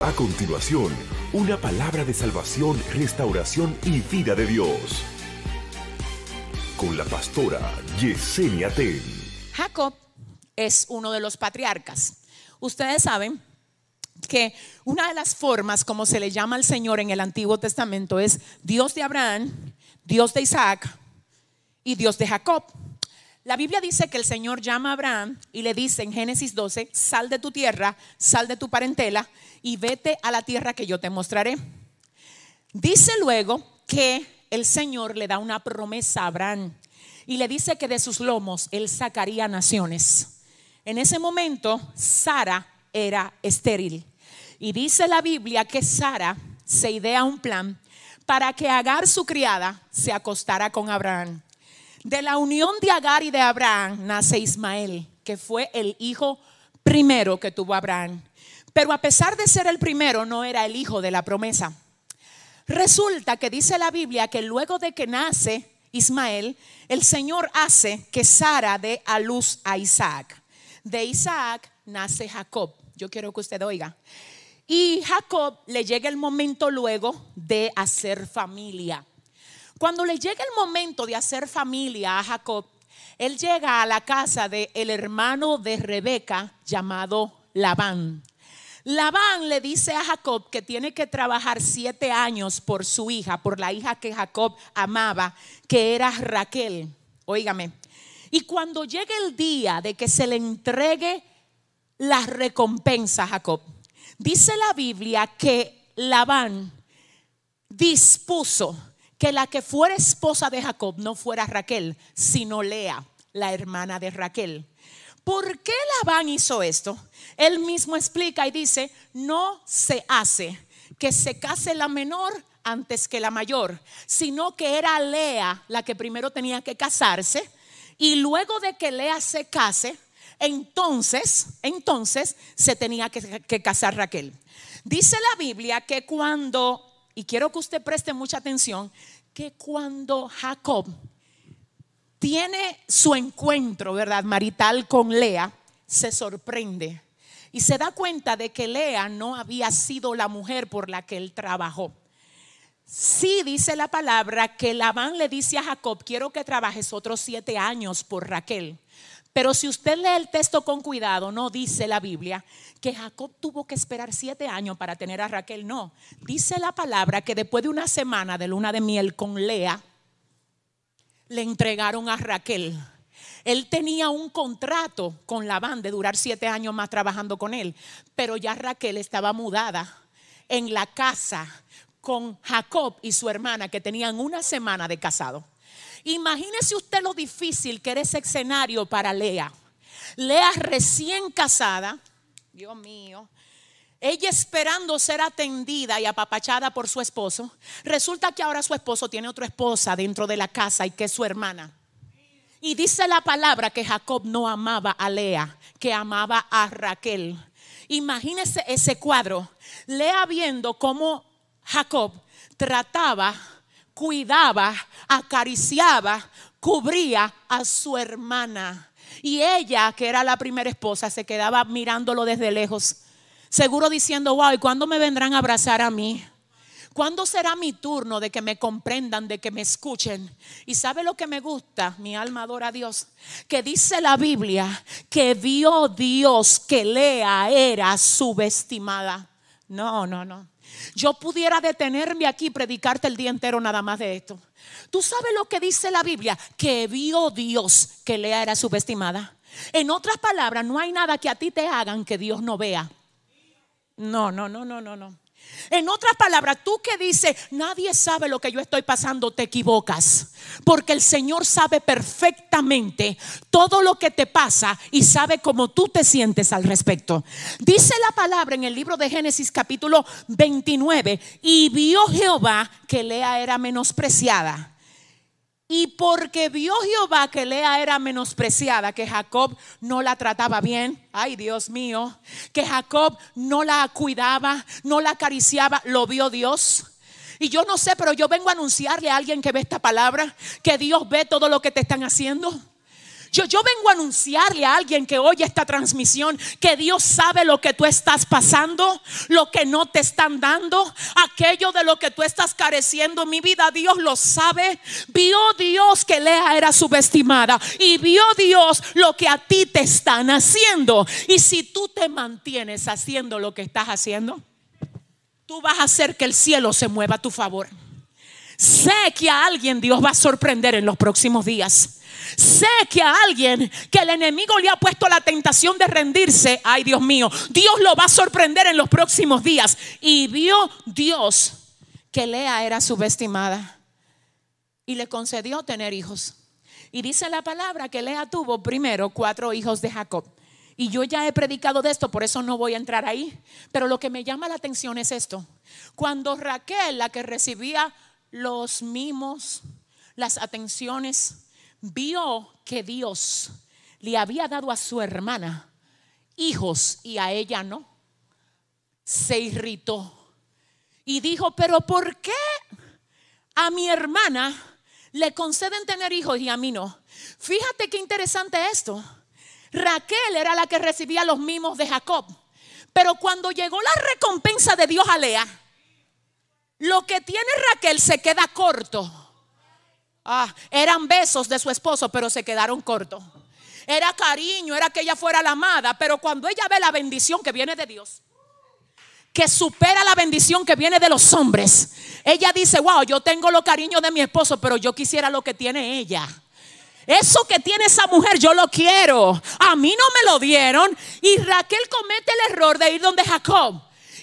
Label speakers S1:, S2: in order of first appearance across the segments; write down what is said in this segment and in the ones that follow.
S1: A continuación, una palabra de salvación, restauración y vida de Dios. Con la pastora Yesenia Ten.
S2: Jacob es uno de los patriarcas. Ustedes saben que una de las formas como se le llama al Señor en el Antiguo Testamento es Dios de Abraham, Dios de Isaac y Dios de Jacob. La Biblia dice que el Señor llama a Abraham y le dice en Génesis 12, sal de tu tierra, sal de tu parentela y vete a la tierra que yo te mostraré. Dice luego que el Señor le da una promesa a Abraham y le dice que de sus lomos él sacaría naciones. En ese momento, Sara era estéril. Y dice la Biblia que Sara se idea un plan para que Agar, su criada, se acostara con Abraham. De la unión de Agar y de Abraham nace Ismael, que fue el hijo primero que tuvo Abraham. Pero a pesar de ser el primero, no era el hijo de la promesa. Resulta que dice la Biblia que luego de que nace Ismael, el Señor hace que Sara dé a luz a Isaac. De Isaac nace Jacob. Yo quiero que usted oiga. Y Jacob le llega el momento luego de hacer familia. Cuando le llega el momento de hacer familia a Jacob, él llega a la casa del el hermano de Rebeca llamado Labán. Labán le dice a Jacob que tiene que trabajar siete años por su hija, por la hija que Jacob amaba, que era Raquel. Óigame. Y cuando llegue el día de que se le entregue la recompensa a Jacob, dice la Biblia que Labán dispuso que la que fuera esposa de Jacob no fuera Raquel, sino Lea, la hermana de Raquel. ¿Por qué Labán hizo esto? Él mismo explica y dice, no se hace que se case la menor antes que la mayor, sino que era Lea la que primero tenía que casarse y luego de que Lea se case, entonces, entonces se tenía que, que casar Raquel. Dice la Biblia que cuando y quiero que usted preste mucha atención, que cuando Jacob tiene su encuentro, ¿verdad? Marital con Lea, se sorprende y se da cuenta de que Lea no había sido la mujer por la que él trabajó. Sí dice la palabra que Labán le dice a Jacob, quiero que trabajes otros siete años por Raquel. Pero si usted lee el texto con cuidado, no dice la Biblia que Jacob tuvo que esperar siete años para tener a Raquel. No, dice la palabra que después de una semana de luna de miel con Lea, le entregaron a Raquel. Él tenía un contrato con Labán de durar siete años más trabajando con él, pero ya Raquel estaba mudada en la casa con Jacob y su hermana que tenían una semana de casado. Imagínese usted lo difícil que era ese escenario para Lea. Lea recién casada, Dios mío, ella esperando ser atendida y apapachada por su esposo. Resulta que ahora su esposo tiene otra esposa dentro de la casa y que es su hermana. Y dice la palabra que Jacob no amaba a Lea, que amaba a Raquel. Imagínese ese cuadro. Lea viendo cómo Jacob trataba cuidaba, acariciaba, cubría a su hermana. Y ella, que era la primera esposa, se quedaba mirándolo desde lejos, seguro diciendo, wow, ¿y cuándo me vendrán a abrazar a mí? ¿Cuándo será mi turno de que me comprendan, de que me escuchen? Y sabe lo que me gusta, mi alma adora a Dios, que dice la Biblia que vio Dios que Lea era subestimada. No, no, no. Yo pudiera detenerme aquí y predicarte el día entero nada más de esto. ¿Tú sabes lo que dice la Biblia? Que vio Dios que Lea era subestimada. En otras palabras, no hay nada que a ti te hagan que Dios no vea. No, no, no, no, no, no. En otras palabras, tú que dices, nadie sabe lo que yo estoy pasando, te equivocas. Porque el Señor sabe perfectamente todo lo que te pasa y sabe cómo tú te sientes al respecto. Dice la palabra en el libro de Génesis capítulo 29, y vio Jehová que Lea era menospreciada y porque vio Jehová que Lea era menospreciada, que Jacob no la trataba bien, ay Dios mío, que Jacob no la cuidaba, no la acariciaba, lo vio Dios. Y yo no sé, pero yo vengo a anunciarle a alguien que ve esta palabra que Dios ve todo lo que te están haciendo. Yo, yo vengo a anunciarle a alguien que oye esta transmisión que Dios sabe lo que tú estás pasando, lo que no te están dando, aquello de lo que tú estás careciendo. Mi vida, Dios lo sabe. Vio Dios que Lea era subestimada y vio Dios lo que a ti te están haciendo. Y si tú te mantienes haciendo lo que estás haciendo, tú vas a hacer que el cielo se mueva a tu favor. Sé que a alguien Dios va a sorprender en los próximos días. Sé que a alguien que el enemigo le ha puesto la tentación de rendirse, ay Dios mío, Dios lo va a sorprender en los próximos días. Y vio Dios que Lea era subestimada y le concedió tener hijos. Y dice la palabra que Lea tuvo primero cuatro hijos de Jacob. Y yo ya he predicado de esto, por eso no voy a entrar ahí. Pero lo que me llama la atención es esto. Cuando Raquel, la que recibía los mimos, las atenciones, vio que Dios le había dado a su hermana hijos y a ella no, se irritó y dijo, pero ¿por qué a mi hermana le conceden tener hijos y a mí no? Fíjate qué interesante esto. Raquel era la que recibía los mimos de Jacob, pero cuando llegó la recompensa de Dios a Lea, lo que tiene Raquel se queda corto. Ah, eran besos de su esposo, pero se quedaron cortos. Era cariño, era que ella fuera la amada, pero cuando ella ve la bendición que viene de Dios, que supera la bendición que viene de los hombres, ella dice, wow, yo tengo lo cariño de mi esposo, pero yo quisiera lo que tiene ella. Eso que tiene esa mujer yo lo quiero. A mí no me lo dieron. Y Raquel comete el error de ir donde Jacob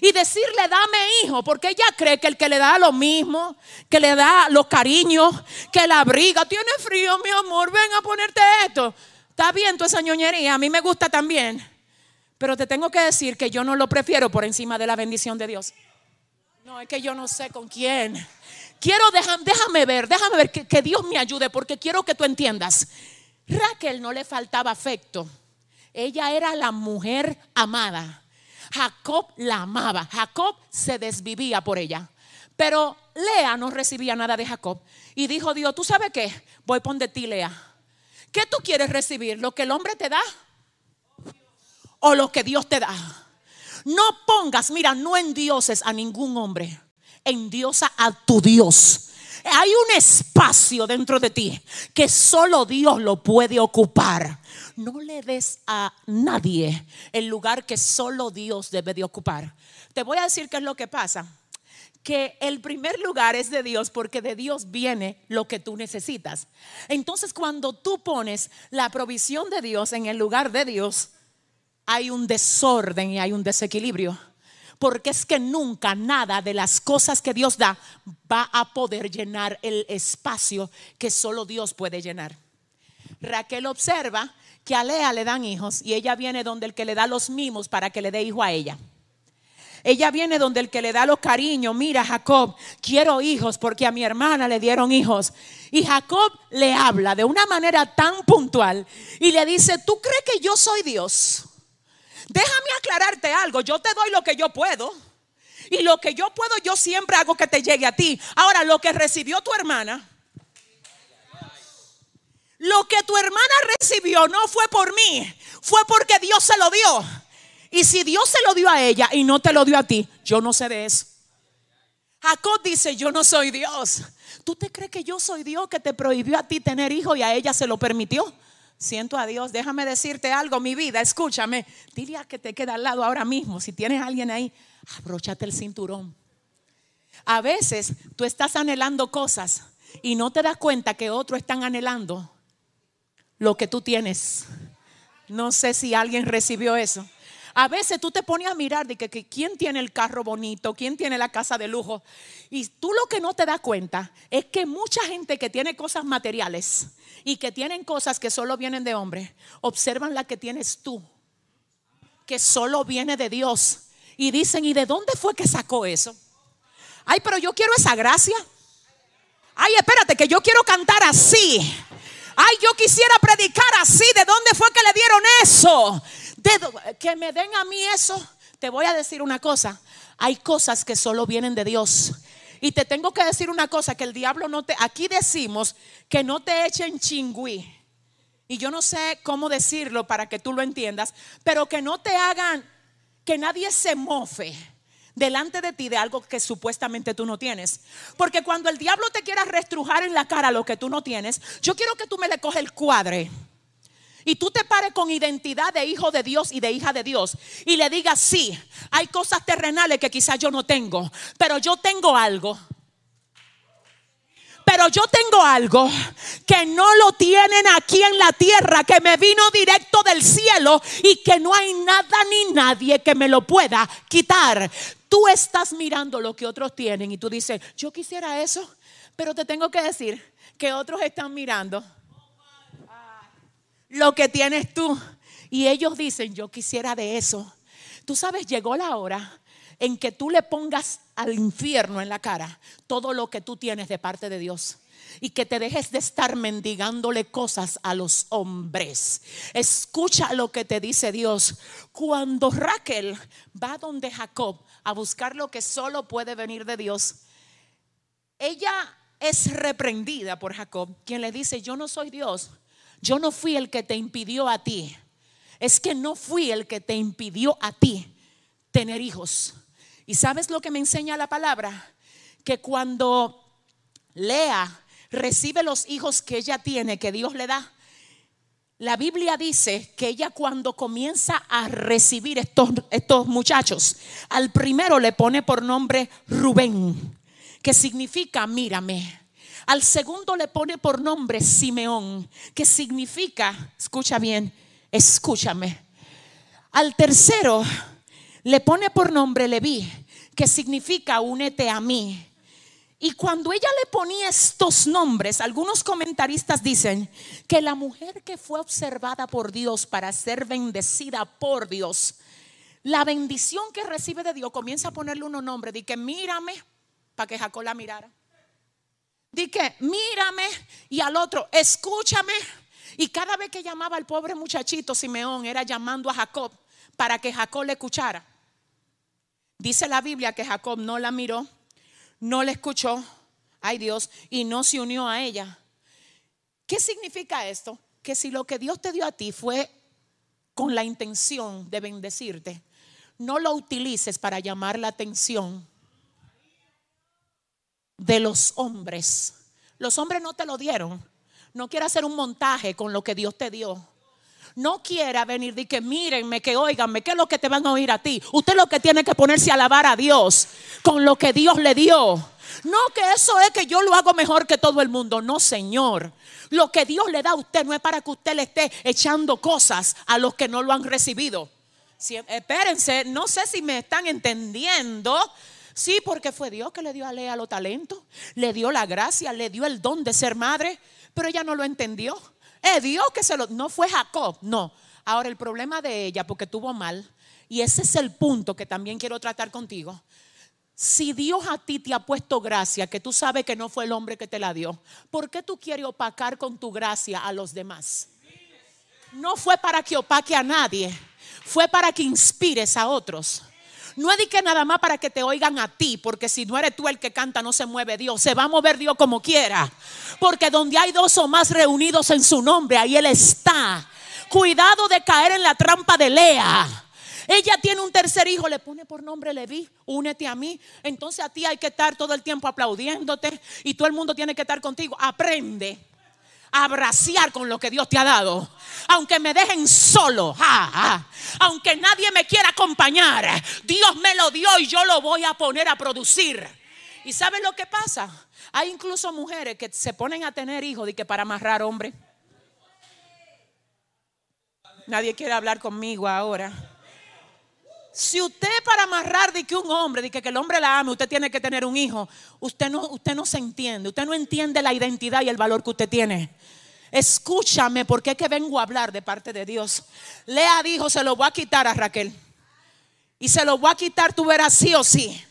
S2: y decirle, dame hijo, porque ella cree que el que le da lo mismo, que le da los cariños, que la abriga, tiene frío, mi amor, ven a ponerte esto. Está bien toda esa ñoñería, a mí me gusta también. Pero te tengo que decir que yo no lo prefiero por encima de la bendición de Dios. No, es que yo no sé con quién. Quiero, déjame, ver, déjame ver que Dios me ayude porque quiero que tú entiendas. Raquel no le faltaba afecto. Ella era la mujer amada. Jacob la amaba. Jacob se desvivía por ella. Pero Lea no recibía nada de Jacob. Y dijo Dios, ¿tú sabes qué? Voy por de ti, Lea. ¿Qué tú quieres recibir? ¿Lo que el hombre te da? ¿O lo que Dios te da? No pongas, mira, no en dioses a ningún hombre. En diosa a tu Dios. Hay un espacio dentro de ti que solo Dios lo puede ocupar no le des a nadie el lugar que solo Dios debe de ocupar. Te voy a decir qué es lo que pasa. Que el primer lugar es de Dios porque de Dios viene lo que tú necesitas. Entonces cuando tú pones la provisión de Dios en el lugar de Dios, hay un desorden y hay un desequilibrio porque es que nunca nada de las cosas que Dios da va a poder llenar el espacio que solo Dios puede llenar. Raquel observa que a Lea le dan hijos y ella viene donde el que le da los mimos para que le dé hijo a ella. Ella viene donde el que le da los cariños, mira Jacob, quiero hijos porque a mi hermana le dieron hijos. Y Jacob le habla de una manera tan puntual y le dice, ¿tú crees que yo soy Dios? Déjame aclararte algo, yo te doy lo que yo puedo. Y lo que yo puedo, yo siempre hago que te llegue a ti. Ahora, lo que recibió tu hermana, lo que tu hermana recibió no fue por mí, fue porque Dios se lo dio. Y si Dios se lo dio a ella y no te lo dio a ti, yo no sé de eso. Jacob dice, yo no soy Dios. ¿Tú te crees que yo soy Dios que te prohibió a ti tener hijo y a ella se lo permitió? Siento a Dios, déjame decirte algo, mi vida, escúchame. Dile a que te queda al lado ahora mismo, si tienes a alguien ahí, abróchate el cinturón. A veces tú estás anhelando cosas y no te das cuenta que otros están anhelando lo que tú tienes. No sé si alguien recibió eso. A veces tú te pones a mirar de que, quién tiene el carro bonito, quién tiene la casa de lujo. Y tú lo que no te das cuenta es que mucha gente que tiene cosas materiales y que tienen cosas que solo vienen de hombre, observan la que tienes tú, que solo viene de Dios. Y dicen, ¿y de dónde fue que sacó eso? Ay, pero yo quiero esa gracia. Ay, espérate, que yo quiero cantar así. Ay, yo quisiera predicar así. ¿De dónde fue que le dieron eso? De, que me den a mí eso. Te voy a decir una cosa. Hay cosas que solo vienen de Dios. Y te tengo que decir una cosa, que el diablo no te... Aquí decimos que no te echen chingüí. y yo no sé cómo decirlo para que tú lo entiendas, pero que no te hagan, que nadie se mofe delante de ti de algo que supuestamente tú no tienes. Porque cuando el diablo te quiera restrujar en la cara lo que tú no tienes, yo quiero que tú me le coges el cuadre. Y tú te pares con identidad de hijo de Dios y de hija de Dios. Y le digas, sí, hay cosas terrenales que quizás yo no tengo, pero yo tengo algo pero yo tengo algo que no lo tienen aquí en la tierra, que me vino directo del cielo y que no hay nada ni nadie que me lo pueda quitar. Tú estás mirando lo que otros tienen y tú dices, yo quisiera eso, pero te tengo que decir que otros están mirando lo que tienes tú. Y ellos dicen, yo quisiera de eso. Tú sabes, llegó la hora en que tú le pongas al infierno en la cara todo lo que tú tienes de parte de Dios y que te dejes de estar mendigándole cosas a los hombres. Escucha lo que te dice Dios. Cuando Raquel va donde Jacob a buscar lo que solo puede venir de Dios, ella es reprendida por Jacob, quien le dice, yo no soy Dios, yo no fui el que te impidió a ti, es que no fui el que te impidió a ti tener hijos. ¿Y sabes lo que me enseña la palabra? Que cuando Lea recibe los hijos que ella tiene, que Dios le da, la Biblia dice que ella cuando comienza a recibir estos, estos muchachos, al primero le pone por nombre Rubén, que significa mírame. Al segundo le pone por nombre Simeón, que significa, escucha bien, escúchame. Al tercero le pone por nombre Leví, que significa únete a mí. Y cuando ella le ponía estos nombres, algunos comentaristas dicen que la mujer que fue observada por Dios para ser bendecida por Dios, la bendición que recibe de Dios comienza a ponerle unos nombres. Di que mírame, para que Jacob la mirara. Di que mírame y al otro, escúchame. Y cada vez que llamaba al pobre muchachito Simeón, era llamando a Jacob para que Jacob le escuchara. Dice la Biblia que Jacob no la miró, no la escuchó, ay Dios, y no se unió a ella. ¿Qué significa esto? Que si lo que Dios te dio a ti fue con la intención de bendecirte, no lo utilices para llamar la atención de los hombres. Los hombres no te lo dieron. No quiero hacer un montaje con lo que Dios te dio no quiera venir y que mírenme, que oiganme, que es lo que te van a oír a ti. Usted lo que tiene que ponerse a alabar a Dios con lo que Dios le dio. No que eso es que yo lo hago mejor que todo el mundo. No, Señor. Lo que Dios le da a usted no es para que usted le esté echando cosas a los que no lo han recibido. espérense, no sé si me están entendiendo. Sí, porque fue Dios que le dio a Lea los talentos, le dio la gracia, le dio el don de ser madre, pero ella no lo entendió. Es Dios que se lo... No fue Jacob, no. Ahora el problema de ella, porque tuvo mal, y ese es el punto que también quiero tratar contigo. Si Dios a ti te ha puesto gracia, que tú sabes que no fue el hombre que te la dio, ¿por qué tú quieres opacar con tu gracia a los demás? No fue para que opaque a nadie, fue para que inspires a otros. No es que nada más para que te oigan a ti, porque si no eres tú el que canta, no se mueve Dios. Se va a mover Dios como quiera. Porque donde hay dos o más reunidos en su nombre, ahí Él está. Cuidado de caer en la trampa de Lea. Ella tiene un tercer hijo, le pone por nombre Leví, únete a mí. Entonces a ti hay que estar todo el tiempo aplaudiéndote y todo el mundo tiene que estar contigo. Aprende abraciar con lo que Dios te ha dado. Aunque me dejen solo, aunque nadie me quiera acompañar, Dios me lo dio y yo lo voy a poner a producir. ¿Y sabes lo que pasa? Hay incluso mujeres que se ponen a tener hijos y que para amarrar hombre. Nadie quiere hablar conmigo ahora. Si usted para amarrar de que un hombre, de que, el hombre la ame, usted tiene que tener un hijo, usted no, usted no se entiende, usted no entiende la identidad y el valor que usted tiene. Escúchame porque es que vengo a hablar de parte de Dios. Lea dijo, se lo voy a quitar a Raquel. Y se lo voy a quitar, tú verás sí o sí.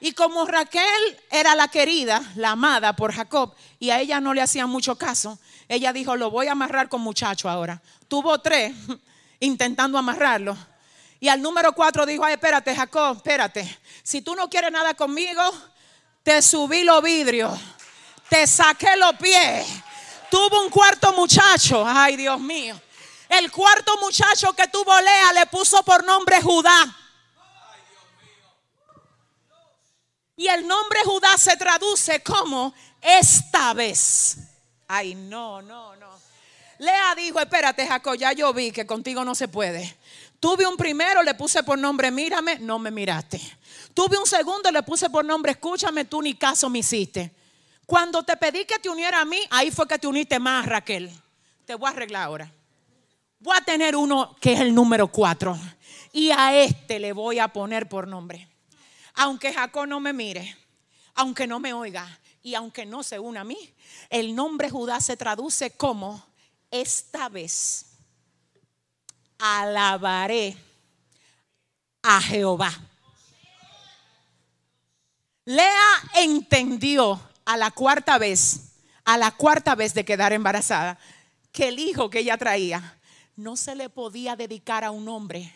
S2: Y como Raquel era la querida, la amada por Jacob, y a ella no le hacían mucho caso, ella dijo, lo voy a amarrar con muchacho ahora. Tuvo tres intentando amarrarlo. Y al número cuatro dijo, ay, espérate, Jacob, espérate. Si tú no quieres nada conmigo, te subí los vidrios, te saqué los pies, tuvo un cuarto muchacho. Ay, Dios mío. El cuarto muchacho que tuvo Lea le puso por nombre Judá. Y el nombre Judá se traduce como esta vez. Ay, no, no, no. Lea dijo, espérate, Jacob, ya yo vi que contigo no se puede. Tuve un primero, le puse por nombre, mírame, no me miraste. Tuve un segundo, le puse por nombre, escúchame, tú ni caso me hiciste. Cuando te pedí que te uniera a mí, ahí fue que te uniste más, Raquel. Te voy a arreglar ahora. Voy a tener uno que es el número cuatro. Y a este le voy a poner por nombre. Aunque Jacob no me mire, aunque no me oiga y aunque no se una a mí, el nombre Judá se traduce como esta vez alabaré a Jehová. Lea entendió a la cuarta vez, a la cuarta vez de quedar embarazada, que el hijo que ella traía no se le podía dedicar a un hombre,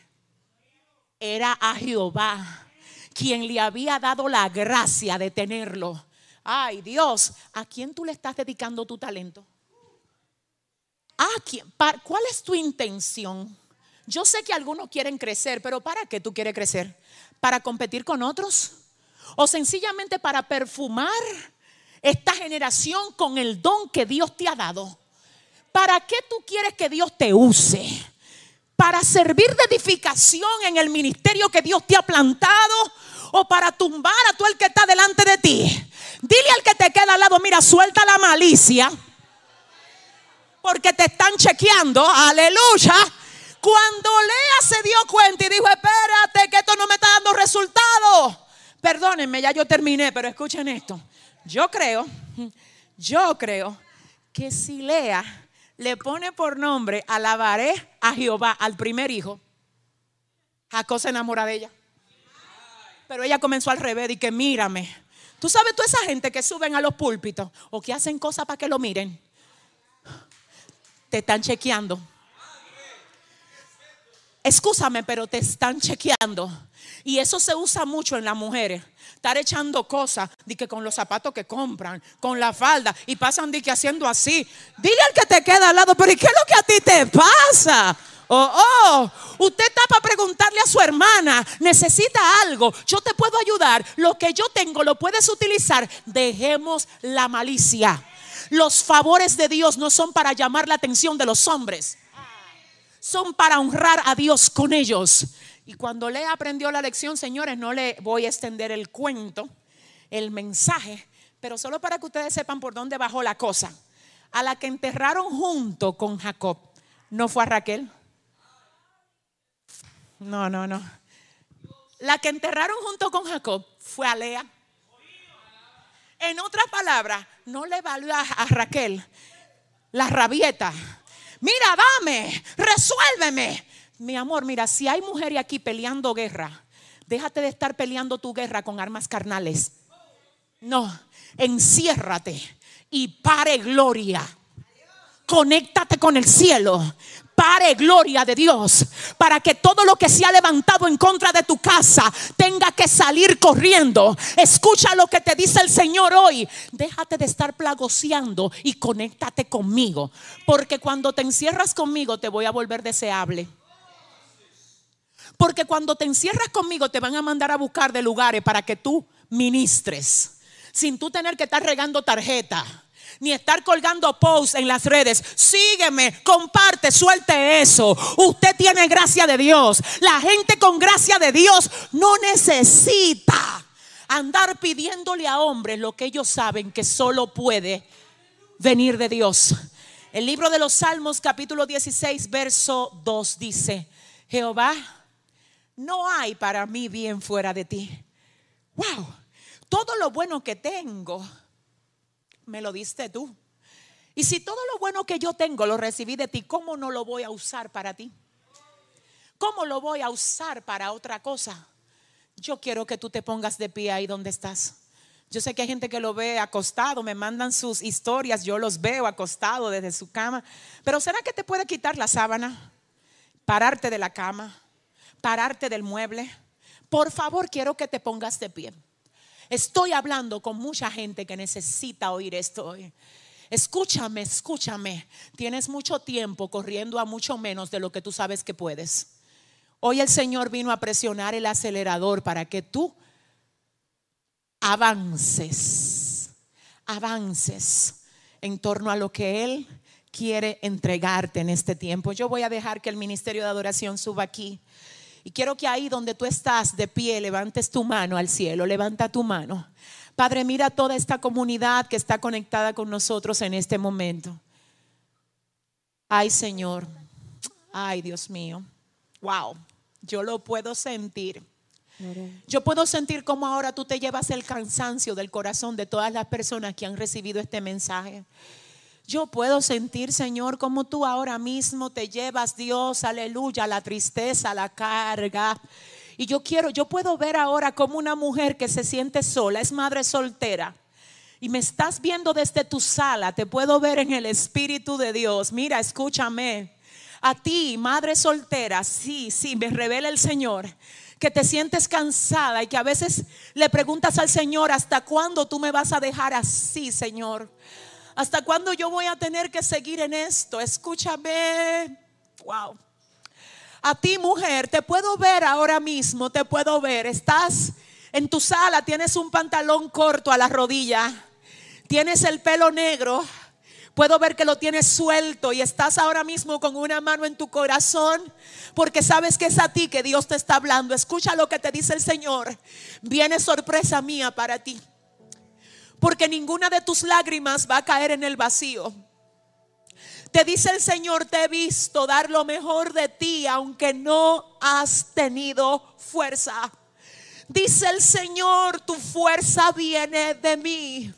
S2: era a Jehová, quien le había dado la gracia de tenerlo. Ay Dios, ¿a quién tú le estás dedicando tu talento? ¿A quién? ¿Cuál es tu intención? Yo sé que algunos quieren crecer, pero ¿para qué tú quieres crecer? ¿Para competir con otros? ¿O sencillamente para perfumar esta generación con el don que Dios te ha dado? ¿Para qué tú quieres que Dios te use? ¿Para servir de edificación en el ministerio que Dios te ha plantado? ¿O para tumbar a tú el que está delante de ti? Dile al que te queda al lado, mira, suelta la malicia. Porque te están chequeando, aleluya cuando Lea se dio cuenta y dijo, espérate, que esto no me está dando resultados. Perdónenme, ya yo terminé, pero escuchen esto. Yo creo, yo creo que si Lea le pone por nombre, alabaré a Jehová al primer hijo, Jacob se enamora de ella. Pero ella comenzó al revés y que mírame. Tú sabes, toda esa gente que suben a los púlpitos o que hacen cosas para que lo miren, te están chequeando Escúchame, pero te están chequeando. Y eso se usa mucho en las mujeres. Estar echando cosas, de que con los zapatos que compran, con la falda, y pasan de que haciendo así. Dile al que te queda al lado, pero ¿y qué es lo que a ti te pasa? Oh, oh, usted está para preguntarle a su hermana, necesita algo, yo te puedo ayudar, lo que yo tengo lo puedes utilizar, dejemos la malicia. Los favores de Dios no son para llamar la atención de los hombres son para honrar a Dios con ellos. Y cuando le aprendió la lección, señores, no le voy a extender el cuento, el mensaje, pero solo para que ustedes sepan por dónde bajó la cosa. A la que enterraron junto con Jacob, ¿no fue a Raquel? No, no, no. La que enterraron junto con Jacob fue a Lea. En otras palabras, no le valió a Raquel la rabieta mira, dame, resuélveme. Mi amor, mira, si hay mujeres aquí peleando guerra, déjate de estar peleando tu guerra con armas carnales. No, enciérrate y pare gloria. Conéctate con el cielo pare gloria de Dios para que todo lo que se ha levantado en contra de tu casa tenga que salir corriendo. Escucha lo que te dice el Señor hoy. Déjate de estar plagoseando y conéctate conmigo, porque cuando te encierras conmigo te voy a volver deseable. Porque cuando te encierras conmigo te van a mandar a buscar de lugares para que tú ministres sin tú tener que estar regando tarjeta ni estar colgando posts en las redes. Sígueme, comparte, suelte eso. Usted tiene gracia de Dios. La gente con gracia de Dios no necesita andar pidiéndole a hombres lo que ellos saben que solo puede venir de Dios. El libro de los Salmos capítulo 16 verso 2 dice, Jehová, no hay para mí bien fuera de ti. Wow, todo lo bueno que tengo me lo diste tú. Y si todo lo bueno que yo tengo lo recibí de ti, ¿cómo no lo voy a usar para ti? ¿Cómo lo voy a usar para otra cosa? Yo quiero que tú te pongas de pie ahí donde estás. Yo sé que hay gente que lo ve acostado, me mandan sus historias, yo los veo acostado desde su cama. Pero ¿será que te puede quitar la sábana? Pararte de la cama, pararte del mueble. Por favor, quiero que te pongas de pie. Estoy hablando con mucha gente que necesita oír esto hoy. Escúchame, escúchame. Tienes mucho tiempo corriendo a mucho menos de lo que tú sabes que puedes. Hoy el Señor vino a presionar el acelerador para que tú avances, avances en torno a lo que Él quiere entregarte en este tiempo. Yo voy a dejar que el ministerio de adoración suba aquí. Y quiero que ahí donde tú estás de pie, levantes tu mano al cielo, levanta tu mano. Padre, mira toda esta comunidad que está conectada con nosotros en este momento. Ay, Señor. Ay, Dios mío. Wow. Yo lo puedo sentir. Yo puedo sentir cómo ahora tú te llevas el cansancio del corazón de todas las personas que han recibido este mensaje. Yo puedo sentir, Señor, cómo tú ahora mismo te llevas, Dios, aleluya, la tristeza, la carga. Y yo quiero, yo puedo ver ahora como una mujer que se siente sola, es madre soltera. Y me estás viendo desde tu sala, te puedo ver en el Espíritu de Dios. Mira, escúchame. A ti, madre soltera, sí, sí, me revela el Señor que te sientes cansada y que a veces le preguntas al Señor, ¿hasta cuándo tú me vas a dejar así, Señor? ¿Hasta cuándo yo voy a tener que seguir en esto? Escúchame. Wow. A ti, mujer, te puedo ver ahora mismo, te puedo ver. Estás en tu sala, tienes un pantalón corto a la rodilla, tienes el pelo negro. Puedo ver que lo tienes suelto y estás ahora mismo con una mano en tu corazón porque sabes que es a ti que Dios te está hablando. Escucha lo que te dice el Señor. Viene sorpresa mía para ti porque ninguna de tus lágrimas va a caer en el vacío. Te dice el Señor, te he visto dar lo mejor de ti, aunque no has tenido fuerza. Dice el Señor, tu fuerza viene de mí.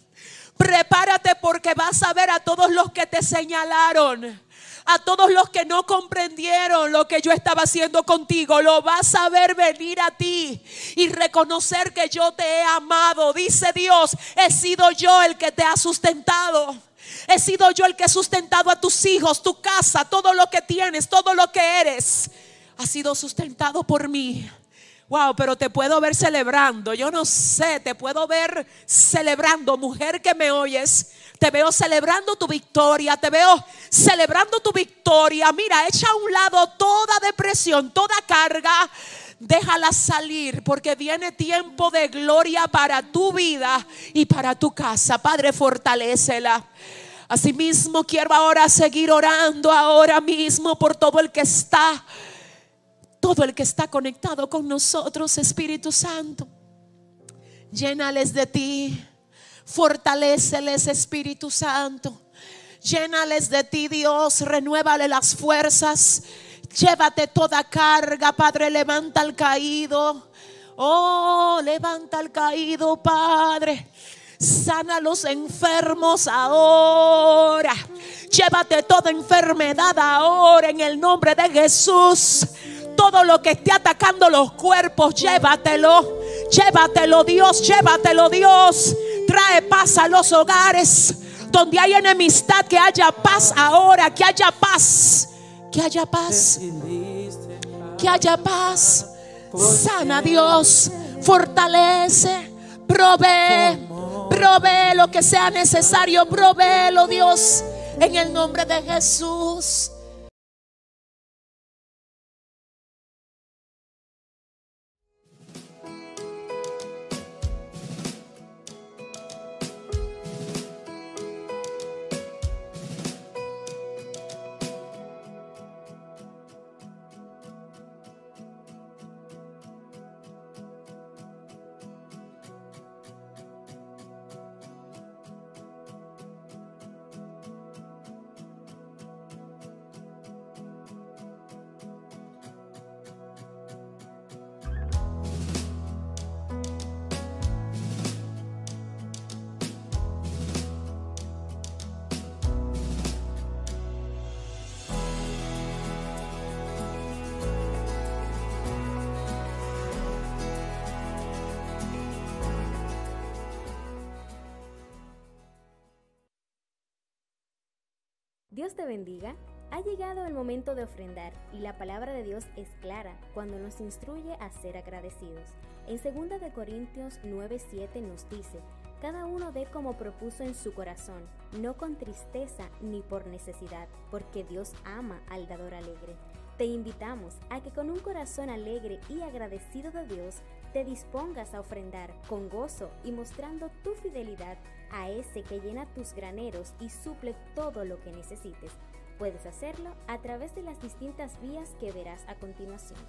S2: Prepárate porque vas a ver a todos los que te señalaron a todos los que no comprendieron lo que yo estaba haciendo contigo, lo vas a ver venir a ti y reconocer que yo te he amado. Dice Dios, he sido yo el que te ha sustentado. He sido yo el que he sustentado a tus hijos, tu casa, todo lo que tienes, todo lo que eres. Ha sido sustentado por mí. Wow, pero te puedo ver celebrando. Yo no sé, te puedo ver celebrando, mujer que me oyes. Te veo celebrando tu victoria, te veo celebrando tu victoria. Mira, echa a un lado toda depresión, toda carga. Déjala salir porque viene tiempo de gloria para tu vida y para tu casa. Padre, fortalecela. Asimismo, quiero ahora seguir orando ahora mismo por todo el que está, todo el que está conectado con nosotros, Espíritu Santo. Llénales de ti. Fortaléceles, Espíritu Santo. Llénales de ti, Dios. Renuévale las fuerzas. Llévate toda carga, Padre. Levanta al caído. Oh, levanta al caído, Padre. Sana a los enfermos ahora. Llévate toda enfermedad ahora en el nombre de Jesús. Todo lo que esté atacando los cuerpos, llévatelo. Llévatelo, Dios. Llévatelo, Dios. Trae paz a los hogares. Donde hay enemistad, que haya paz ahora. Que haya paz. Que haya paz. Que haya paz. Sana Dios. Fortalece. Provee. Provee lo que sea necesario. Proveelo, Dios. En el nombre de Jesús.
S3: Dios te bendiga. Ha llegado el momento de ofrendar y la palabra de Dios es clara cuando nos instruye a ser agradecidos. En 2 de Corintios 9:7 nos dice, cada uno dé como propuso en su corazón, no con tristeza ni por necesidad, porque Dios ama al dador alegre. Te invitamos a que con un corazón alegre y agradecido de Dios te dispongas a ofrendar con gozo y mostrando tu fidelidad a ese que llena tus graneros y suple todo lo que necesites. Puedes hacerlo a través de las distintas vías que verás a continuación.